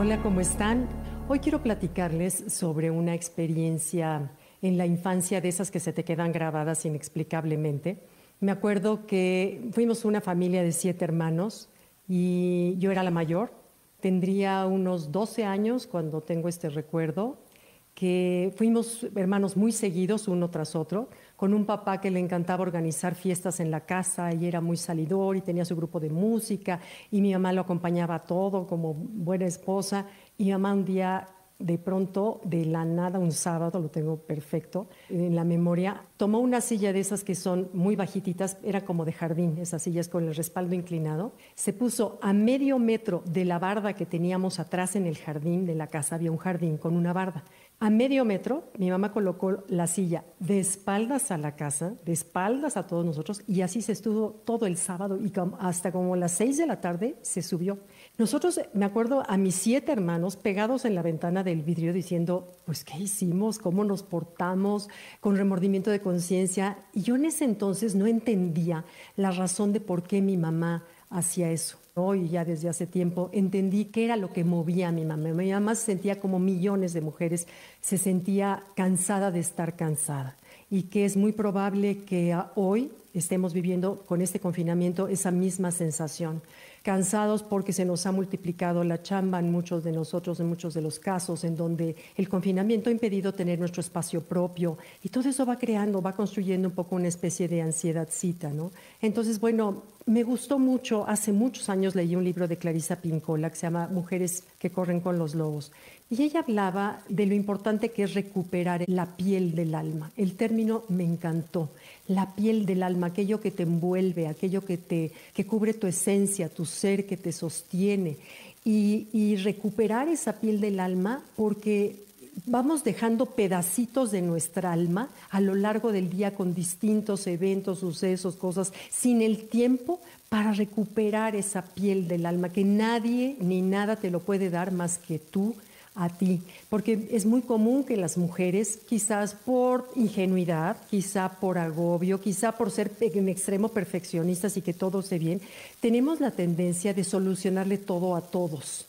Hola, ¿cómo están? Hoy quiero platicarles sobre una experiencia en la infancia de esas que se te quedan grabadas inexplicablemente. Me acuerdo que fuimos una familia de siete hermanos y yo era la mayor. Tendría unos 12 años cuando tengo este recuerdo, que fuimos hermanos muy seguidos uno tras otro, con un papá que le encantaba organizar fiestas en la casa y era muy salidor y tenía su grupo de música y mi mamá lo acompañaba todo como buena esposa y mi mamá un día de pronto, de la nada, un sábado, lo tengo perfecto en la memoria, tomó una silla de esas que son muy bajititas, era como de jardín, esas sillas con el respaldo inclinado, se puso a medio metro de la barda que teníamos atrás en el jardín de la casa, había un jardín con una barda. A medio metro, mi mamá colocó la silla de espaldas a la casa, de espaldas a todos nosotros, y así se estuvo todo el sábado y hasta como las seis de la tarde se subió. Nosotros, me acuerdo a mis siete hermanos pegados en la ventana del vidrio diciendo, pues, ¿qué hicimos? ¿Cómo nos portamos? Con remordimiento de conciencia. Y yo en ese entonces no entendía la razón de por qué mi mamá hacía eso. Hoy ya desde hace tiempo entendí qué era lo que movía a mi mamá. Mi mamá se sentía como millones de mujeres, se sentía cansada de estar cansada y que es muy probable que hoy estemos viviendo con este confinamiento esa misma sensación cansados porque se nos ha multiplicado la chamba en muchos de nosotros, en muchos de los casos, en donde el confinamiento ha impedido tener nuestro espacio propio y todo eso va creando, va construyendo un poco una especie de ansiedadcita, ¿no? Entonces, bueno, me gustó mucho, hace muchos años leí un libro de Clarisa Pincola que se llama Mujeres que corren con los lobos. Y ella hablaba de lo importante que es recuperar la piel del alma. El término me encantó. La piel del alma, aquello que te envuelve, aquello que, te, que cubre tu esencia, tu ser, que te sostiene. Y, y recuperar esa piel del alma porque vamos dejando pedacitos de nuestra alma a lo largo del día con distintos eventos, sucesos, cosas, sin el tiempo para recuperar esa piel del alma, que nadie ni nada te lo puede dar más que tú a ti, porque es muy común que las mujeres, quizás por ingenuidad, quizá por agobio, quizá por ser en extremo perfeccionistas y que todo esté bien, tenemos la tendencia de solucionarle todo a todos.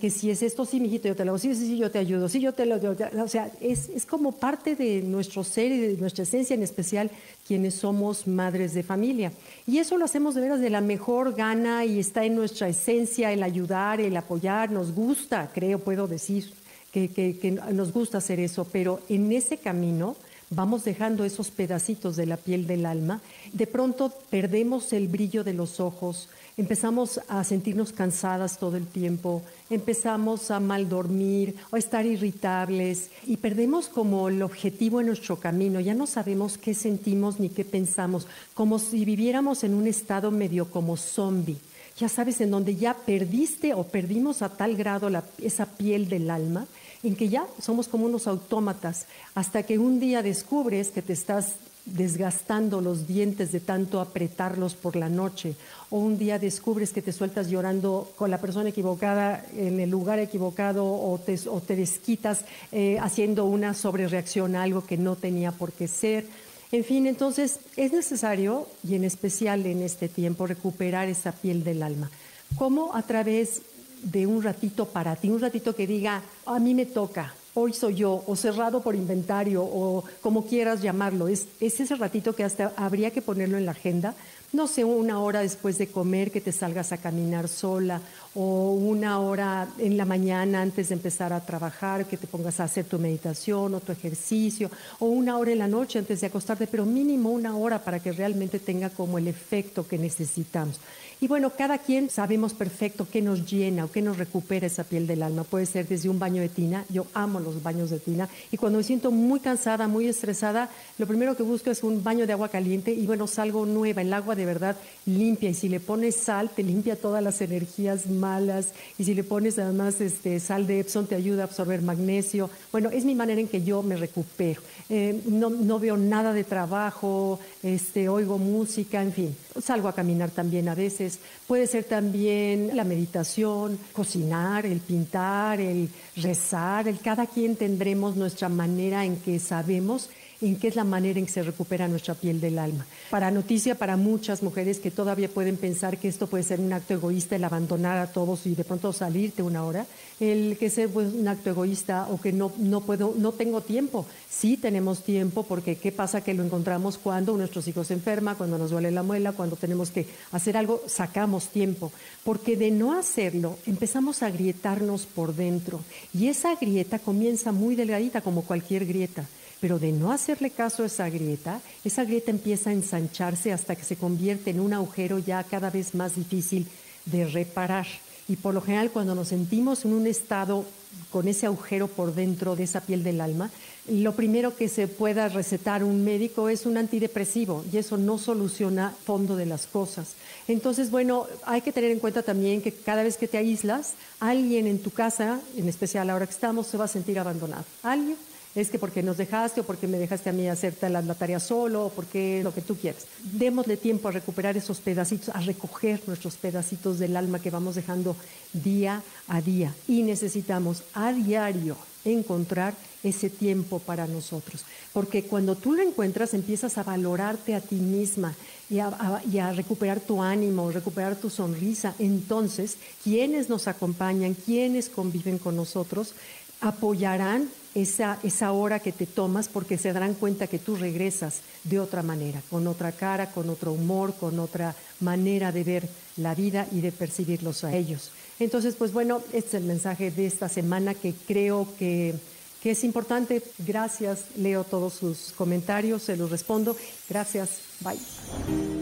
Que si es esto, sí, mijito, yo te lo hago, sí, sí, sí, yo te ayudo, sí, yo te lo O sea, es, es como parte de nuestro ser y de nuestra esencia, en especial quienes somos madres de familia. Y eso lo hacemos de veras de la mejor gana y está en nuestra esencia el ayudar, el apoyar, nos gusta, creo, puedo decir, que, que nos gusta hacer eso, pero en ese camino vamos dejando esos pedacitos de la piel del alma, de pronto perdemos el brillo de los ojos, empezamos a sentirnos cansadas todo el tiempo, empezamos a mal dormir o a estar irritables y perdemos como el objetivo en nuestro camino, ya no sabemos qué sentimos ni qué pensamos, como si viviéramos en un estado medio como zombie. Ya sabes, en donde ya perdiste o perdimos a tal grado esa piel del alma, en que ya somos como unos autómatas, hasta que un día descubres que te estás desgastando los dientes de tanto apretarlos por la noche, o un día descubres que te sueltas llorando con la persona equivocada en el lugar equivocado, o te, o desquitas eh, haciendo una sobrereacción a algo que no tenía por qué ser. En fin, entonces es necesario, y en especial en este tiempo, recuperar esa piel del alma. ¿Cómo? A través de un ratito para ti, un ratito que diga, a mí me toca, hoy soy yo, o cerrado por inventario, o como quieras llamarlo. Es, ese ratito que hasta habría que ponerlo en la agenda. No sé, una hora después de comer que te salgas a caminar sola, o una hora en la mañana antes de empezar a trabajar, que te pongas a hacer tu meditación o tu ejercicio, o una hora en la noche antes de acostarte, pero mínimo una hora para que realmente tenga como el efecto que necesitamos. Y bueno, cada quien sabemos perfecto qué nos llena o qué nos recupera esa piel del alma. Puede ser desde un baño de tina, yo amo los baños de tina, y cuando me siento muy cansada, muy estresada, lo primero que busco es un baño de agua caliente y bueno, salgo nueva, el agua de verdad limpia, y si le pones sal, te limpia todas las energías malas, y si le pones además este, sal de Epson, te ayuda a absorber magnesio. Bueno, es mi manera en que yo me recupero. Eh, no, no, veo nada de trabajo, este, oigo música, en fin, salgo a caminar también a veces puede ser también la meditación, cocinar, el pintar, el rezar, el cada quien tendremos nuestra manera en que sabemos en qué es la manera en que se recupera nuestra piel del alma. Para noticia para muchas mujeres que todavía pueden pensar que esto puede ser un acto egoísta, el abandonar a todos y de pronto salirte una hora, el que sea pues, un acto egoísta o que no, no puedo, no tengo tiempo. Sí tenemos tiempo porque qué pasa que lo encontramos cuando nuestros hijos se enferman, cuando nos duele la muela, cuando tenemos que hacer algo, sacamos tiempo. Porque de no hacerlo empezamos a grietarnos por dentro y esa grieta comienza muy delgadita como cualquier grieta. Pero de no hacerle caso a esa grieta, esa grieta empieza a ensancharse hasta que se convierte en un agujero ya cada vez más difícil de reparar. Y por lo general cuando nos sentimos en un estado con ese agujero por dentro de esa piel del alma, lo primero que se pueda recetar un médico es un antidepresivo y eso no soluciona fondo de las cosas. Entonces, bueno, hay que tener en cuenta también que cada vez que te aíslas, alguien en tu casa, en especial ahora que estamos, se va a sentir abandonado. Alguien es que porque nos dejaste o porque me dejaste a mí hacer la, tarea solo o porque lo que tú quieras. Démosle tiempo a recuperar esos pedacitos, a recoger nuestros pedacitos del alma que vamos dejando día a día. Y necesitamos a diario encontrar ese tiempo para nosotros. Porque cuando tú lo encuentras, empiezas a valorarte a ti misma a, y a, recuperar tu ánimo, recuperar tu sonrisa. Entonces, quienes nos acompañan, quienes conviven con nosotros, apoyarán esa, esa hora que te tomas porque se darán cuenta que tú regresas de otra manera, con otra cara, con otro humor, con otra manera de ver la vida y de percibirlos a ellos. Entonces, pues bueno, este es el mensaje de esta semana que creo que, que es importante. Gracias, leo todos sus comentarios, se los respondo. Gracias, bye.